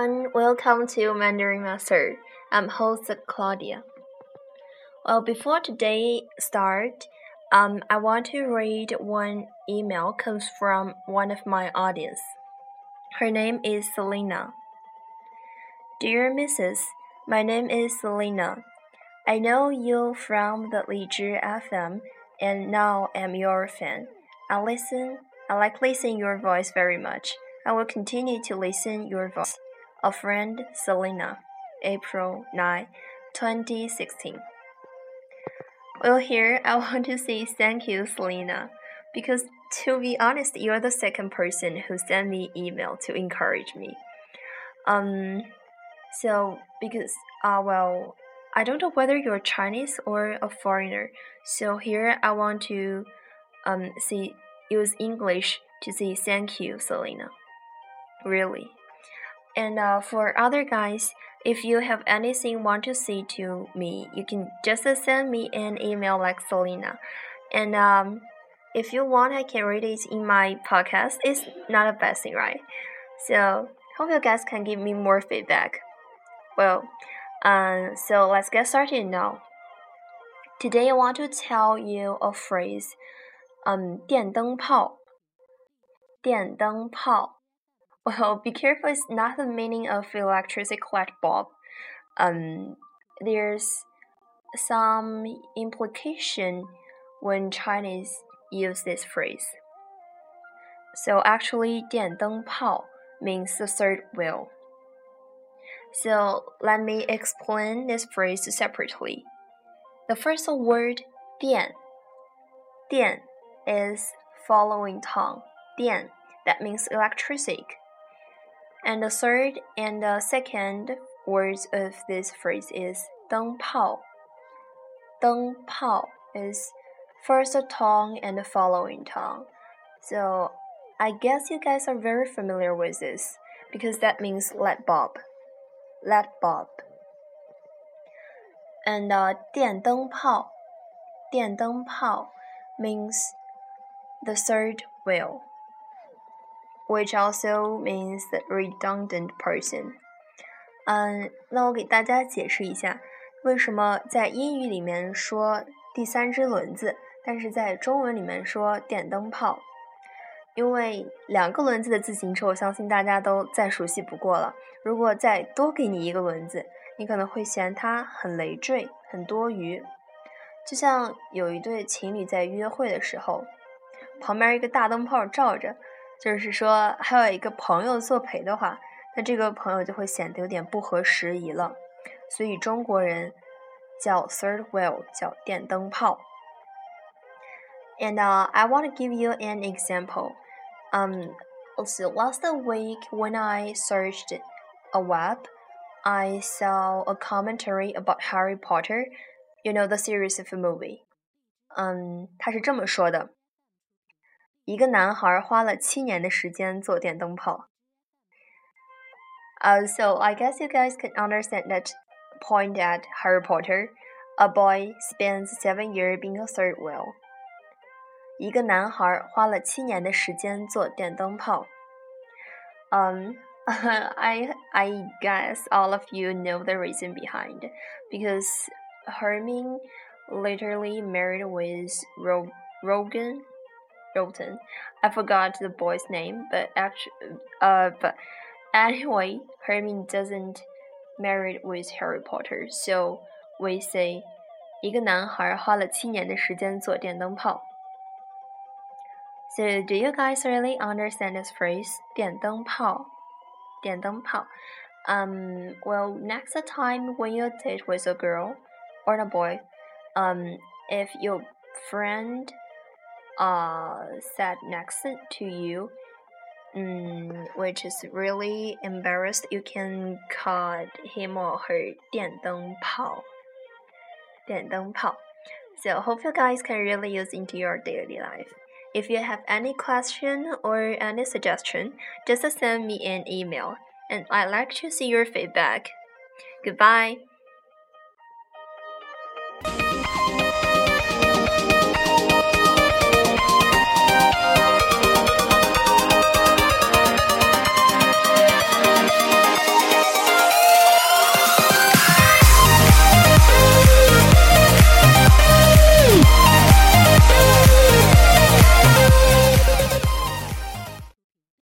Welcome to Mandarin Master. I'm host Claudia. Well, before today start, um, I want to read one email comes from one of my audience. Her name is Selena. Dear Mrs. My name is Selena. I know you from the Lizhi FM, and now I'm your fan. I listen. I like listening your voice very much. I will continue to listen your voice. A friend, Selena, April 9, 2016. Well, here I want to say thank you, Selena, because to be honest, you're the second person who sent me email to encourage me. Um, so because uh well, I don't know whether you're Chinese or a foreigner. So here I want to um see use English to say thank you, Selena really. And uh, for other guys, if you have anything want to say to me, you can just send me an email like Selena. And um, if you want, I can read it in my podcast. It's not a bad thing, right? So hope you guys can give me more feedback. Well, um, so let's get started now. Today I want to tell you a phrase, um, 电灯泡。电灯泡 well, be careful it's not the meaning of electricity light bulb. Um, there's some implication when Chinese use this phrase. So actually, 电灯泡 means the third wheel. So let me explain this phrase separately. The first word 电,电 is following tongue. 电 that means electricity. And the third and the second words of this phrase is 灯泡.灯泡 is first tongue and the following tongue. So I guess you guys are very familiar with this because that means light bulb. Light bulb. And uh, 电灯泡,电灯泡 means the third wheel Which also means the redundant person. 嗯，那我给大家解释一下，为什么在英语里面说第三只轮子，但是在中文里面说电灯泡。因为两个轮子的自行车，我相信大家都再熟悉不过了。如果再多给你一个轮子，你可能会嫌它很累赘、很多余。就像有一对情侣在约会的时候，旁边一个大灯泡照着。就是说，还有一个朋友作陪的话，那这个朋友就会显得有点不合时宜了。所以中国人叫 third wheel 叫电灯泡。And uh, I want to give you an example. Um, also last week when I searched a web, I saw a commentary about Harry Potter. You know the series of a movie. 嗯，他是这么说的。 一个男孩花了七年的时间做电灯泡。Uh, so I guess you guys can understand that point at Harry Potter. A boy spends seven years being a third wheel. 一个男孩花了七年的时间做电灯泡。Um, I I guess all of you know the reason behind, because Hermione literally married with Ro Rogan Roten. I forgot the boy's name, but actually, uh, but anyway, Hermione doesn't married with Harry Potter, so we say 一个男孩花了七年的时间做电灯泡。So do you guys really understand this phrase? 电灯泡，电灯泡。Um, well, next time when you date with a girl or a boy, um, if your friend uh, sat next to you, mm, which is really embarrassed, you can call him or her 电灯泡.电灯泡. So hope you guys can really use into your daily life. If you have any question or any suggestion, just send me an email and I'd like to see your feedback. Goodbye.